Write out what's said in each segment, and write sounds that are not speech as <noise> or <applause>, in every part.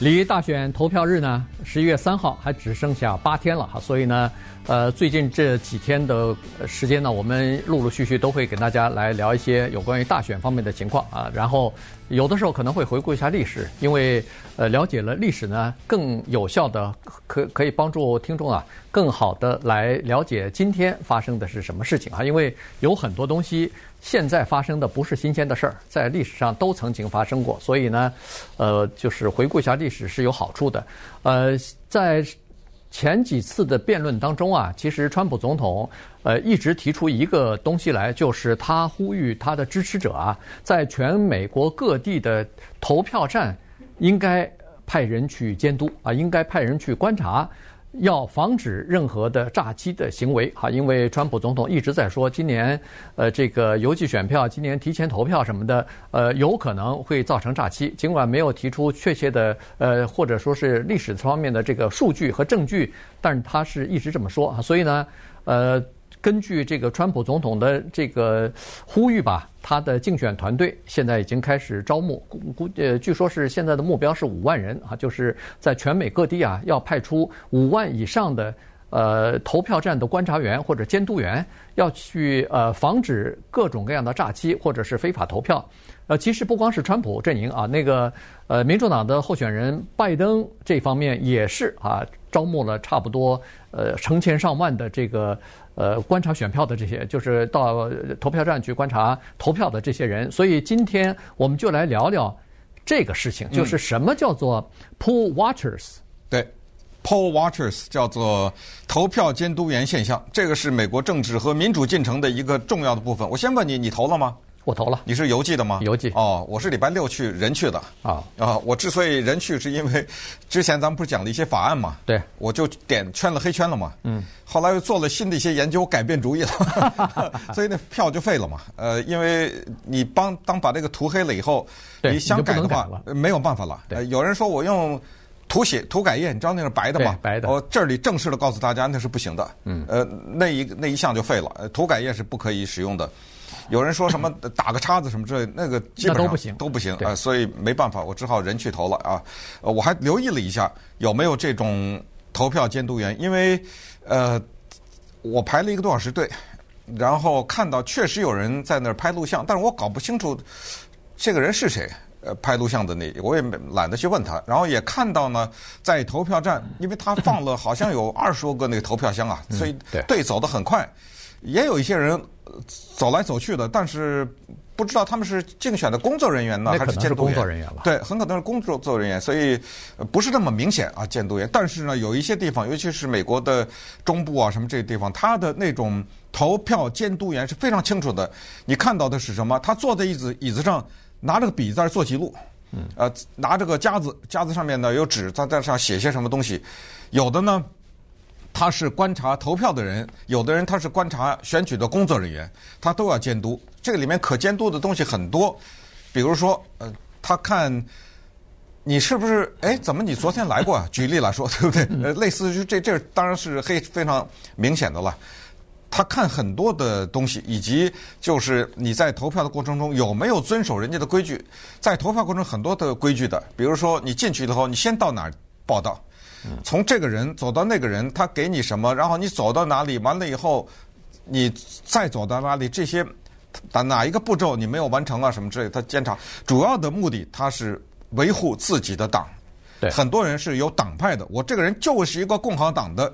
离大选投票日呢，十一月三号还只剩下八天了哈，所以呢。呃，最近这几天的时间呢，我们陆陆续续都会给大家来聊一些有关于大选方面的情况啊。然后有的时候可能会回顾一下历史，因为呃了解了历史呢，更有效的可可以帮助听众啊，更好的来了解今天发生的是什么事情啊。因为有很多东西现在发生的不是新鲜的事儿，在历史上都曾经发生过，所以呢，呃，就是回顾一下历史是有好处的。呃，在。前几次的辩论当中啊，其实川普总统呃一直提出一个东西来，就是他呼吁他的支持者啊，在全美国各地的投票站应该派人去监督啊，应该派人去观察。要防止任何的诈欺的行为，哈，因为川普总统一直在说，今年，呃，这个邮寄选票，今年提前投票什么的，呃，有可能会造成诈欺。尽管没有提出确切的，呃，或者说是历史方面的这个数据和证据，但是他是一直这么说啊，所以呢，呃。根据这个川普总统的这个呼吁吧，他的竞选团队现在已经开始招募，估估呃，据说是现在的目标是五万人啊，就是在全美各地啊，要派出五万以上的呃投票站的观察员或者监督员，要去呃防止各种各样的诈欺或者是非法投票。呃，其实不光是川普阵营啊，那个呃民主党的候选人拜登这方面也是啊，招募了差不多呃成千上万的这个。呃，观察选票的这些，就是到投票站去观察投票的这些人，所以今天我们就来聊聊这个事情，就是什么叫做 poll watchers？嗯，对，poll watchers 叫做投票监督员现象，这个是美国政治和民主进程的一个重要的部分。我先问你，你投了吗？我投了，你是邮寄的吗？邮寄哦，我是礼拜六去人去的啊啊！我之所以人去，是因为之前咱们不是讲了一些法案嘛？对，我就点圈了黑圈了嘛。嗯，后来又做了新的一些研究，改变主意了，<laughs> 所以那票就废了嘛。呃，因为你帮当把这个涂黑了以后，你想改的话没有办法了。对，有人说我用涂写涂改液，你知道那是白的吗？白的。我这里正式的告诉大家，那是不行的。嗯，呃，那一那一项就废了，涂改液是不可以使用的。有人说什么 <laughs> 打个叉子什么之类，那个基本上都不行，都不行啊，所以没办法，我只好人去投了啊。呃，我还留意了一下有没有这种投票监督员，因为呃，我排了一个多小时队，然后看到确实有人在那儿拍录像，但是我搞不清楚这个人是谁。呃，拍录像的那，我也懒得去问他。然后也看到呢，在投票站，因为他放了好像有二十多个那个投票箱啊，所以队走得很快。也有一些人走来走去的，但是不知道他们是竞选的工作人员呢，还是监督员？工作人员吧。对，很可能是工作作人员，所以不是那么明显啊，监督员。但是呢，有一些地方，尤其是美国的中部啊，什么这些地方，他的那种投票监督员是非常清楚的。你看到的是什么？他坐在椅子椅子上，拿着个笔在那做记录，嗯，呃，拿着个夹子，夹子上面呢有纸，在在上写些什么东西，有的呢。他是观察投票的人，有的人他是观察选举的工作人员，他都要监督。这个里面可监督的东西很多，比如说，呃，他看你是不是，哎，怎么你昨天来过啊？举例来说，对不对？呃，<laughs> 类似于这这当然是黑非常明显的了。他看很多的东西，以及就是你在投票的过程中有没有遵守人家的规矩。在投票过程中很多的规矩的，比如说你进去以后，你先到哪儿报到。从这个人走到那个人，他给你什么？然后你走到哪里，完了以后，你再走到哪里，这些哪哪一个步骤你没有完成啊？什么之类，他监察。主要的目的，他是维护自己的党。对，很多人是有党派的。我这个人就是一个共和党的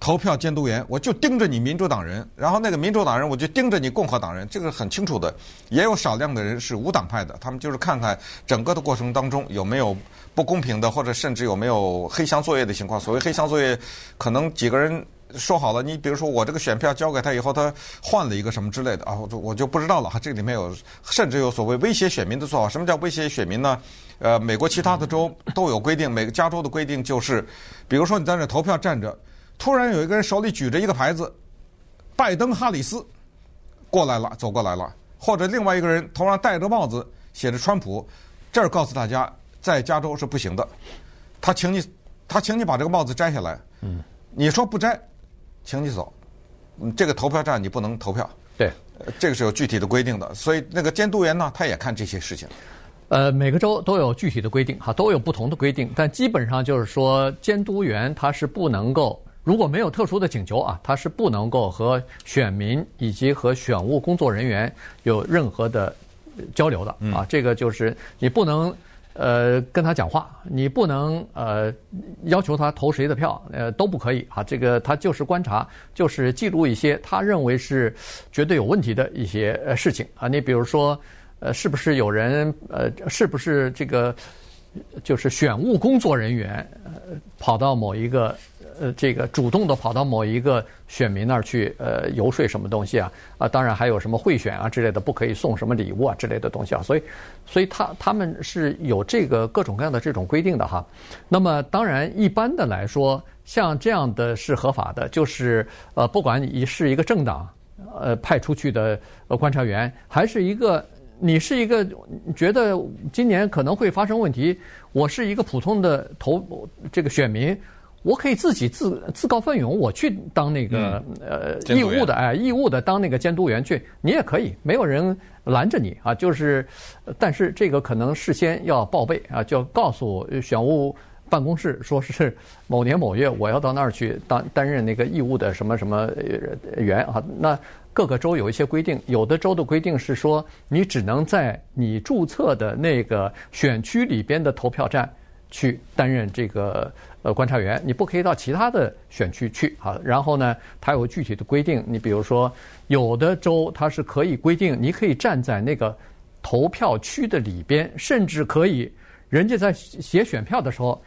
投票监督员，我就盯着你民主党人，然后那个民主党人我就盯着你共和党人，这个很清楚的。也有少量的人是无党派的，他们就是看看整个的过程当中有没有。不公平的，或者甚至有没有黑箱作业的情况？所谓黑箱作业，可能几个人说好了，你比如说我这个选票交给他以后，他换了一个什么之类的啊，我就我就不知道了哈。这里面有甚至有所谓威胁选民的做法。什么叫威胁选民呢？呃，美国其他的州都有规定，每个加州的规定就是，比如说你在那投票站着，突然有一个人手里举着一个牌子，拜登哈里斯过来了，走过来了，或者另外一个人头上戴着帽子，写着川普，这儿告诉大家。在加州是不行的，他请你，他请你把这个帽子摘下来。嗯，你说不摘，请你走。嗯这个投票站你不能投票。对，这个是有具体的规定的。所以那个监督员呢，他也看这些事情。呃，每个州都有具体的规定，哈，都有不同的规定，但基本上就是说，监督员他是不能够，如果没有特殊的请求啊，他是不能够和选民以及和选务工作人员有任何的交流的啊。这个就是你不能呃跟他讲话，你不能呃要求他投谁的票，呃都不可以啊。这个他就是观察，就是记录一些他认为是绝对有问题的一些呃事情啊。你比如说。呃，是不是有人呃，是不是这个就是选务工作人员呃跑到某一个呃这个主动的跑到某一个选民那儿去呃游说什么东西啊？啊，当然还有什么贿选啊之类的，不可以送什么礼物啊之类的东西啊。所以，所以他他们是有这个各种各样的这种规定的哈。那么，当然一般的来说，像这样的是合法的，就是呃，不管你是一个政党呃派出去的呃观察员，还是一个。你是一个觉得今年可能会发生问题，我是一个普通的投这个选民，我可以自己自自告奋勇，我去当那个、嗯、呃义务的哎义务的当那个监督员去，你也可以，没有人拦着你啊。就是，但是这个可能事先要报备啊，就告诉选务办公室，说是 <laughs> 某年某月我要到那儿去当担任那个义务的什么什么员啊，那。各个州有一些规定，有的州的规定是说，你只能在你注册的那个选区里边的投票站去担任这个呃观察员，你不可以到其他的选区去啊。然后呢，它有具体的规定，你比如说，有的州它是可以规定，你可以站在那个投票区的里边，甚至可以，人家在写选票的时候。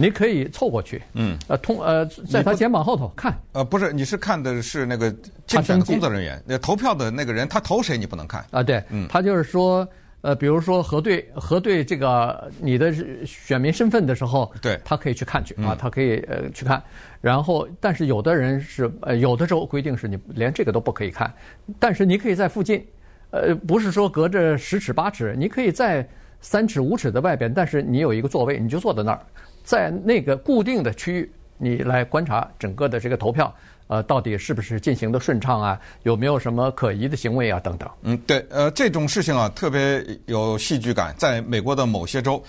你可以凑过去，嗯，呃，通呃，在他肩膀后头看，呃，不是，你是看的是那个竞选的工作人员，那投票的那个人，他投谁你不能看啊？对，嗯，他就是说，呃，比如说核对核对这个你的选民身份的时候，对，他可以去看去啊，他可以呃去看，然后，但是有的人是呃有的州规定是你连这个都不可以看，但是你可以在附近，呃，不是说隔着十尺八尺，你可以在三尺五尺的外边，但是你有一个座位，你就坐在那儿。在那个固定的区域，你来观察整个的这个投票，呃，到底是不是进行的顺畅啊？有没有什么可疑的行为啊？等等。嗯，对，呃，这种事情啊，特别有戏剧感。在美国的某些州，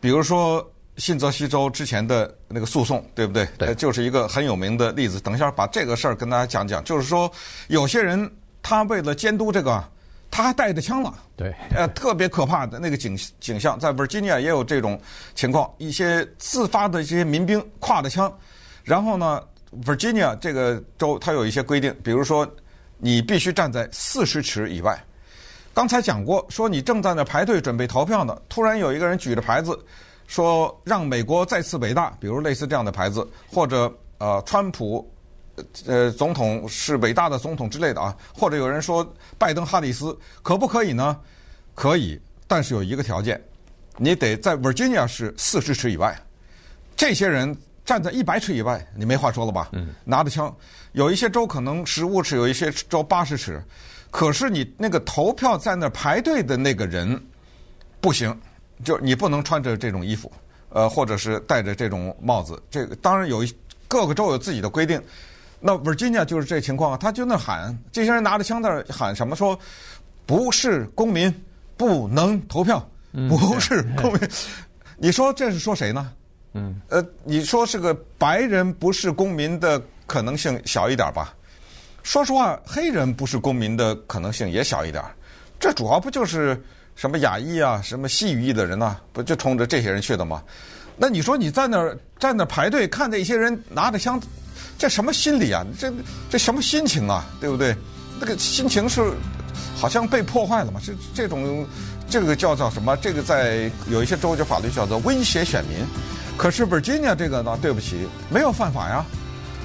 比如说新泽西州之前的那个诉讼，对不对？对，就是一个很有名的例子。等一下把这个事儿跟大家讲讲。就是说，有些人他为了监督这个。他还带着枪了，对，呃，特别可怕的那个景景象，在 Virginia 也有这种情况，一些自发的一些民兵挎着枪，然后呢，Virginia 这个州它有一些规定，比如说你必须站在四十尺以外。刚才讲过，说你正在那排队准备投票呢，突然有一个人举着牌子说让美国再次伟大，比如类似这样的牌子，或者呃，川普。呃，总统是伟大的总统之类的啊，或者有人说拜登、哈里斯可不可以呢？可以，但是有一个条件，你得在 Virginia 是四十尺以外。这些人站在一百尺以外，你没话说了吧？嗯。拿着枪，有一些州可能十五尺，有一些州八十尺。可是你那个投票在那排队的那个人不行，就你不能穿着这种衣服，呃，或者是戴着这种帽子。这个当然有一各个州有自己的规定。那 Virginia 就是这情况啊，他就那喊，这些人拿着枪在那喊什么？说不是公民不能投票，不是 <laughs> 公民。你说这是说谁呢？嗯，呃，你说是个白人不是公民的可能性小一点吧？说实话，黑人不是公民的可能性也小一点。这主要不就是什么亚裔啊，什么西语裔的人呐，不就冲着这些人去的吗？那你说你在那儿在那儿排队，看着一些人拿着枪。这什么心理啊？这这什么心情啊？对不对？那个心情是好像被破坏了嘛？这这种这个叫做什么？这个在有一些州的法律叫做威胁选民。可是 Virginia 这个呢？对不起，没有犯法呀。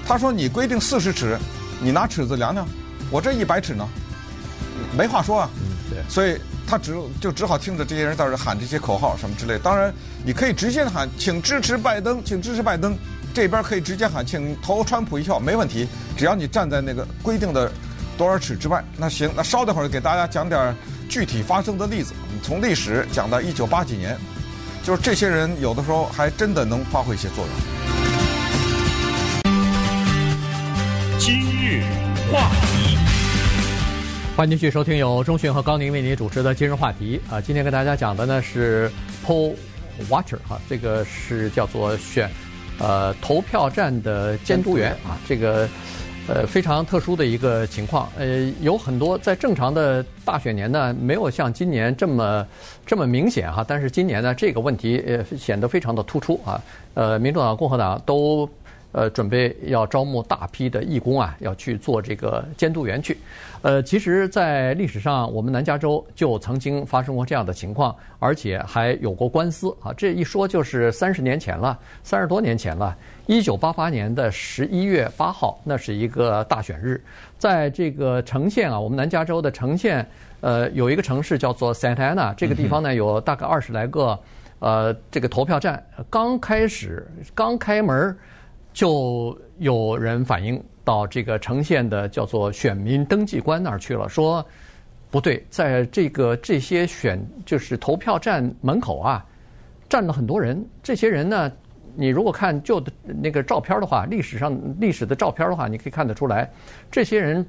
他说你规定四十尺，你拿尺子量量，我这一百尺呢，没话说啊。嗯，对。所以他只就只好听着这些人在这喊这些口号什么之类。当然，你可以直接喊，请支持拜登，请支持拜登。这边可以直接喊，请投川普一票，没问题。只要你站在那个规定的多少尺之外，那行。那稍等会儿给大家讲点具体发生的例子。从历史讲到一九八几年，就是这些人有的时候还真的能发挥一些作用。今日话题，欢迎继续收听由钟迅和高宁为您主持的今日话题啊。今天跟大家讲的呢是 Poll Watcher 哈，这个是叫做选呃投票站的监督员啊，这个呃非常特殊的一个情况。呃，有很多在正常的大选年呢，没有像今年这么这么明显哈。但是今年呢，这个问题呃显得非常的突出啊。呃，民主党、共和党都。呃，准备要招募大批的义工啊，要去做这个监督员去。呃，其实，在历史上，我们南加州就曾经发生过这样的情况，而且还有过官司啊。这一说就是三十年前了，三十多年前了。一九八八年的十一月八号，那是一个大选日，在这个城县啊，我们南加州的城县，呃，有一个城市叫做 Santa Ana，这个地方呢，有大概二十来个呃这个投票站，刚开始刚开门。就有人反映到这个城县的叫做选民登记官那儿去了，说不对，在这个这些选就是投票站门口啊，站了很多人。这些人呢，你如果看旧的那个照片的话，历史上历史的照片的话，你可以看得出来，这些人。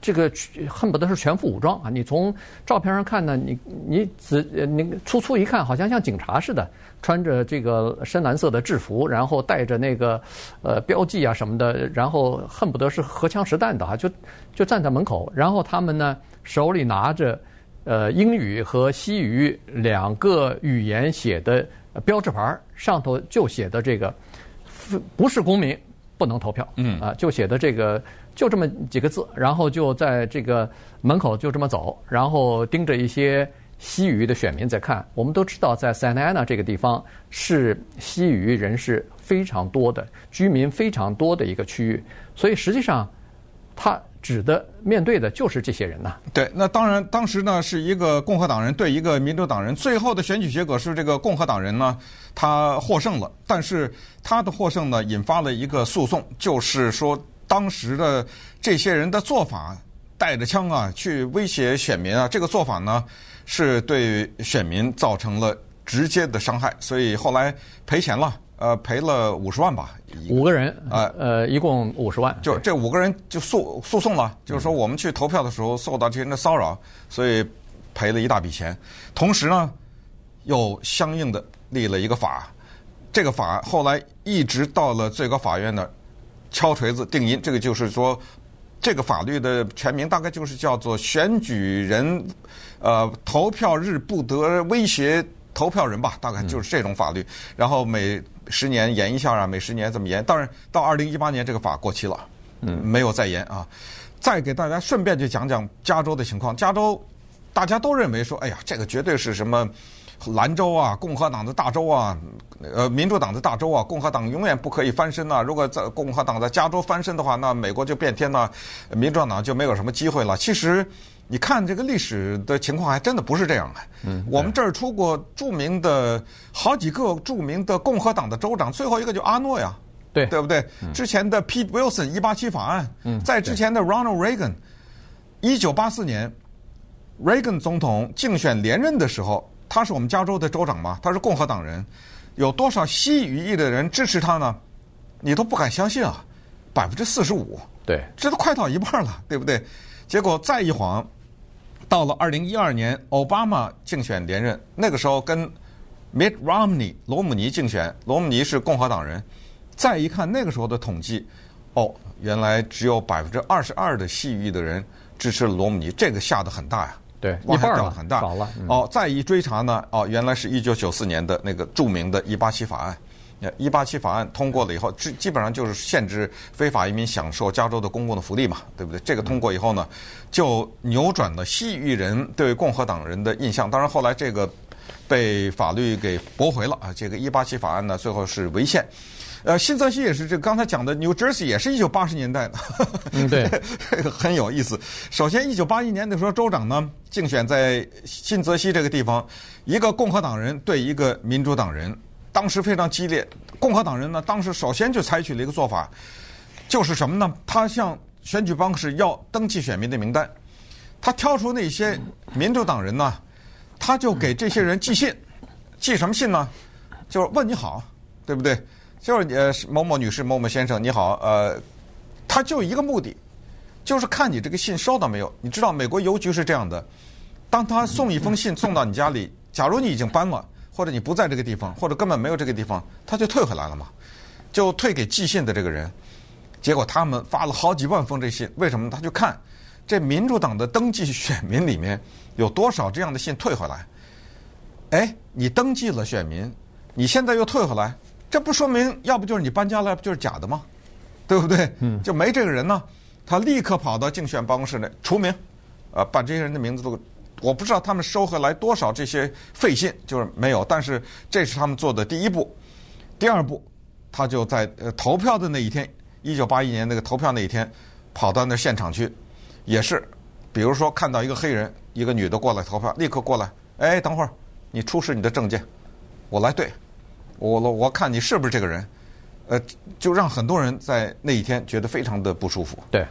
这个恨不得是全副武装啊！你从照片上看呢，你你仔你粗粗一看，好像像警察似的，穿着这个深蓝色的制服，然后带着那个呃标记啊什么的，然后恨不得是荷枪实弹的啊，就就站在门口，然后他们呢手里拿着呃英语和西语两个语言写的标志牌，上头就写的这个不是公民不能投票，嗯啊，就写的这个。就这么几个字，然后就在这个门口就这么走，然后盯着一些西语的选民在看。我们都知道，在 Santa Ana 这个地方是西语人士非常多的、居民非常多的一个区域，所以实际上他指的面对的就是这些人呐。对，那当然，当时呢是一个共和党人对一个民主党人，最后的选举结果是这个共和党人呢他获胜了，但是他的获胜呢引发了一个诉讼，就是说。当时的这些人的做法，带着枪啊去威胁选民啊，这个做法呢是对选民造成了直接的伤害，所以后来赔钱了，呃，赔了五十万吧。五个人呃，呃，一共五十万。就这五个人就诉诉讼了，就是说我们去投票的时候受到这些人的骚扰，所以赔了一大笔钱。同时呢，又相应的立了一个法，这个法后来一直到了最高法院呢。敲锤子定音，这个就是说，这个法律的全名大概就是叫做《选举人呃投票日不得威胁投票人》吧，大概就是这种法律。然后每十年延一下啊，每十年这么延。当然到二零一八年这个法过期了，嗯，没有再延啊。再给大家顺便就讲讲加州的情况。加州大家都认为说，哎呀，这个绝对是什么？蓝州啊，共和党的大州啊，呃，民主党的大州啊，共和党永远不可以翻身呐、啊。如果在共和党在加州翻身的话，那美国就变天了，民主党就没有什么机会了。其实，你看这个历史的情况，还真的不是这样的。嗯，我们这儿出过著名的好几个著名的共和党的州长，最后一个就阿诺呀，对对不对？之前的 Pete Wilson 一八七法案，嗯，在之前的 Ronald Reagan，一九八四年，Reagan 总统竞选连任的时候。他是我们加州的州长嘛？他是共和党人，有多少西语裔的人支持他呢？你都不敢相信啊，百分之四十五，对，这都快到一半了，对不对？结果再一晃，到了二零一二年，奥巴马竞选连任，那个时候跟 Mitt Romney 罗姆尼竞选，罗姆尼是共和党人。再一看那个时候的统计，哦，原来只有百分之二十二的西语裔的人支持罗姆尼，这个下得很大呀。对，一半了，很大。少了。嗯、哦，再一追查呢，哦，原来是一九九四年的那个著名的“一八七法案”。一八七法案通过了以后，基基本上就是限制非法移民享受加州的公共的福利嘛，对不对？这个通过以后呢，就扭转了西域人对共和党人的印象。当然，后来这个被法律给驳回了啊。这个一八七法案呢，最后是违宪。呃，新泽西也是这个刚才讲的，New Jersey 也是一九八十年代的，嗯，对，<laughs> 很有意思。首先，一九八一年的时候，州长呢竞选在新泽西这个地方，一个共和党人对一个民主党人，当时非常激烈。共和党人呢，当时首先就采取了一个做法，就是什么呢？他向选举办公室要登记选民的名单，他挑出那些民主党人呢，他就给这些人寄信，寄什么信呢？就是问你好，对不对？就是呃，某某女士、某某先生，你好，呃，他就一个目的，就是看你这个信收到没有。你知道美国邮局是这样的，当他送一封信送到你家里，假如你已经搬了，或者你不在这个地方，或者根本没有这个地方，他就退回来了嘛，就退给寄信的这个人。结果他们发了好几万封这信，为什么？他就看这民主党的登记选民里面有多少这样的信退回来。哎，你登记了选民，你现在又退回来，这不说明要不就是你搬家了，要不就是假的吗？对不对？嗯，就没这个人呢。他立刻跑到竞选办公室内除名，呃，把这些人的名字都，我不知道他们收回来多少这些废信，就是没有。但是这是他们做的第一步，第二步，他就在呃投票的那一天，一九八一年那个投票那一天，跑到那现场去，也是，比如说看到一个黑人，一个女的过来投票，立刻过来，哎，等会儿，你出示你的证件，我来对，我我我看你是不是这个人，呃，就让很多人在那一天觉得非常的不舒服。对。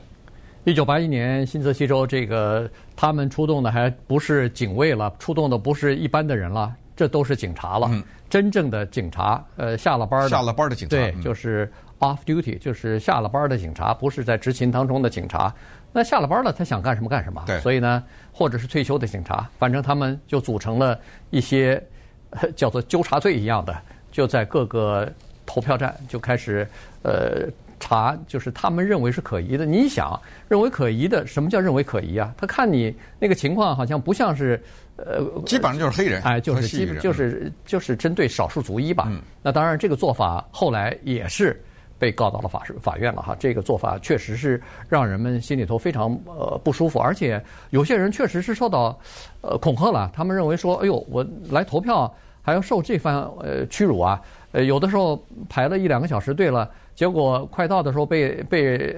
一九八一年，新泽西州这个他们出动的还不是警卫了，出动的不是一般的人了，这都是警察了，嗯、真正的警察，呃，下了班的下了班的警察，对，就是 off duty，就是下了班的警察，不是在执勤当中的警察。那下了班了，他想干什么干什么。对，所以呢，或者是退休的警察，反正他们就组成了一些 <laughs> 叫做纠察队一样的，就在各个投票站就开始呃。查就是他们认为是可疑的。你想，认为可疑的，什么叫认为可疑啊？他看你那个情况好像不像是，呃，基本上就是黑人，哎，就是基本就是就是针对少数族裔吧。嗯、那当然，这个做法后来也是被告到了法法院了哈。这个做法确实是让人们心里头非常呃不舒服，而且有些人确实是受到呃恐吓了。他们认为说，哎呦，我来投票还要受这番呃屈辱啊！呃，有的时候排了一两个小时队了。结果快到的时候被被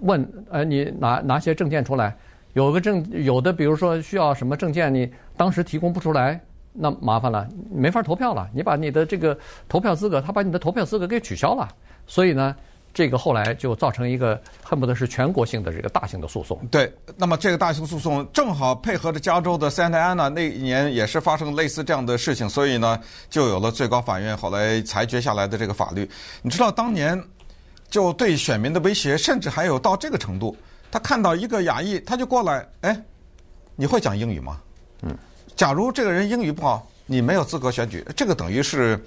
问，呃，你拿拿些证件出来，有个证有的，比如说需要什么证件，你当时提供不出来，那麻烦了，没法投票了。你把你的这个投票资格，他把你的投票资格给取消了。所以呢，这个后来就造成一个恨不得是全国性的这个大型的诉讼。对，那么这个大型诉讼正好配合着加州的 Santa Ana 那一年也是发生类似这样的事情，所以呢，就有了最高法院后来裁决下来的这个法律。你知道当年。就对选民的威胁，甚至还有到这个程度。他看到一个亚裔，他就过来，哎，你会讲英语吗？嗯，假如这个人英语不好，你没有资格选举，这个等于是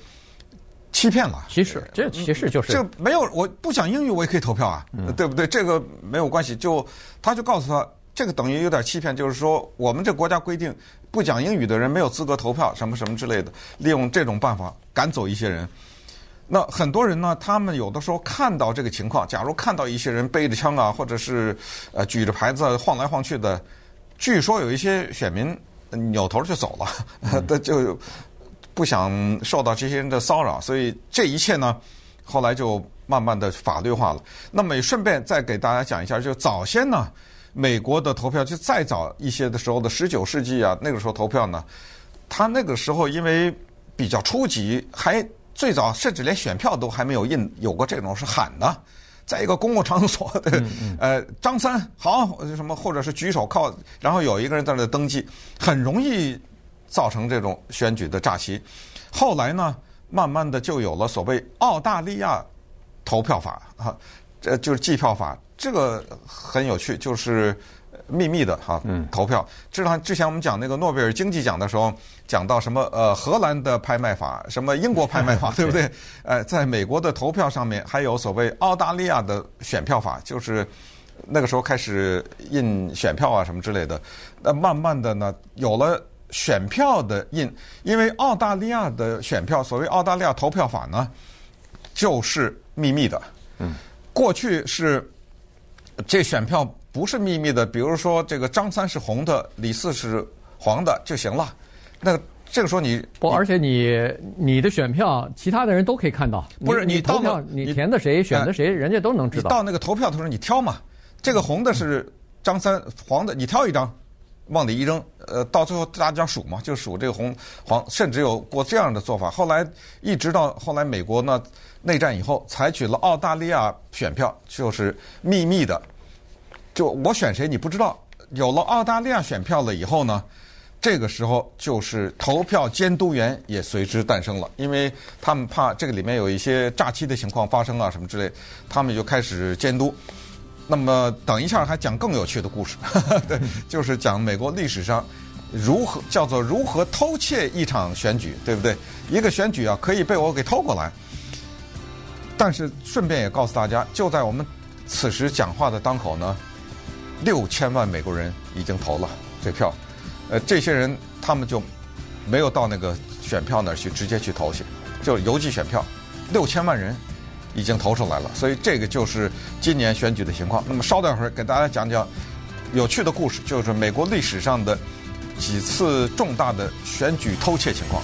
欺骗了。歧视，这歧视就是。这没有，我不讲英语，我也可以投票啊，嗯、对不对？这个没有关系。就他就告诉他，这个等于有点欺骗，就是说我们这国家规定，不讲英语的人没有资格投票，什么什么之类的，利用这种办法赶走一些人。那很多人呢，他们有的时候看到这个情况，假如看到一些人背着枪啊，或者是呃举着牌子晃来晃去的，据说有一些选民扭头就走了，他、<laughs> 嗯、就不想受到这些人的骚扰，所以这一切呢，后来就慢慢的法律化了。那么也顺便再给大家讲一下，就早先呢，美国的投票就再早一些的时候的十九世纪啊，那个时候投票呢，他那个时候因为比较初级，还。最早甚至连选票都还没有印，有过这种是喊的，在一个公共场所的，呃，张三好什么，或者是举手靠，然后有一个人在那登记，很容易造成这种选举的诈欺。后来呢，慢慢的就有了所谓澳大利亚投票法啊，这就是计票法，这个很有趣，就是。秘密的哈，投票。知道之前我们讲那个诺贝尔经济奖的时候，讲到什么呃荷兰的拍卖法，什么英国拍卖法，<laughs> 对不对？呃，在美国的投票上面还有所谓澳大利亚的选票法，就是那个时候开始印选票啊什么之类的。那慢慢的呢，有了选票的印，因为澳大利亚的选票，所谓澳大利亚投票法呢，就是秘密的。嗯，过去是这选票。不是秘密的，比如说这个张三是红的，李四是黄的就行了。那这个时候你不，而且你你的选票，其他的人都可以看到。不是你，你投票，你填的谁，选的谁，人家都能知道。到那个投票的时候，你挑嘛，这个红的是张三，黄的你挑一张，往里一扔，呃，到最后大家数嘛，就数这个红黄，甚至有过这样的做法。后来一直到后来美国呢内战以后，采取了澳大利亚选票，就是秘密的。就我选谁你不知道，有了澳大利亚选票了以后呢，这个时候就是投票监督员也随之诞生了，因为他们怕这个里面有一些诈欺的情况发生啊什么之类，他们就开始监督。那么等一下还讲更有趣的故事，<laughs> 对，就是讲美国历史上如何叫做如何偷窃一场选举，对不对？一个选举啊，可以被我给偷过来。但是顺便也告诉大家，就在我们此时讲话的当口呢，六千万美国人已经投了这票，呃，这些人他们就没有到那个选票那儿去直接去投去，就邮寄选票，六千万人。已经投出来了，所以这个就是今年选举的情况。那么稍等会儿，给大家讲讲有趣的故事，就是美国历史上的几次重大的选举偷窃情况。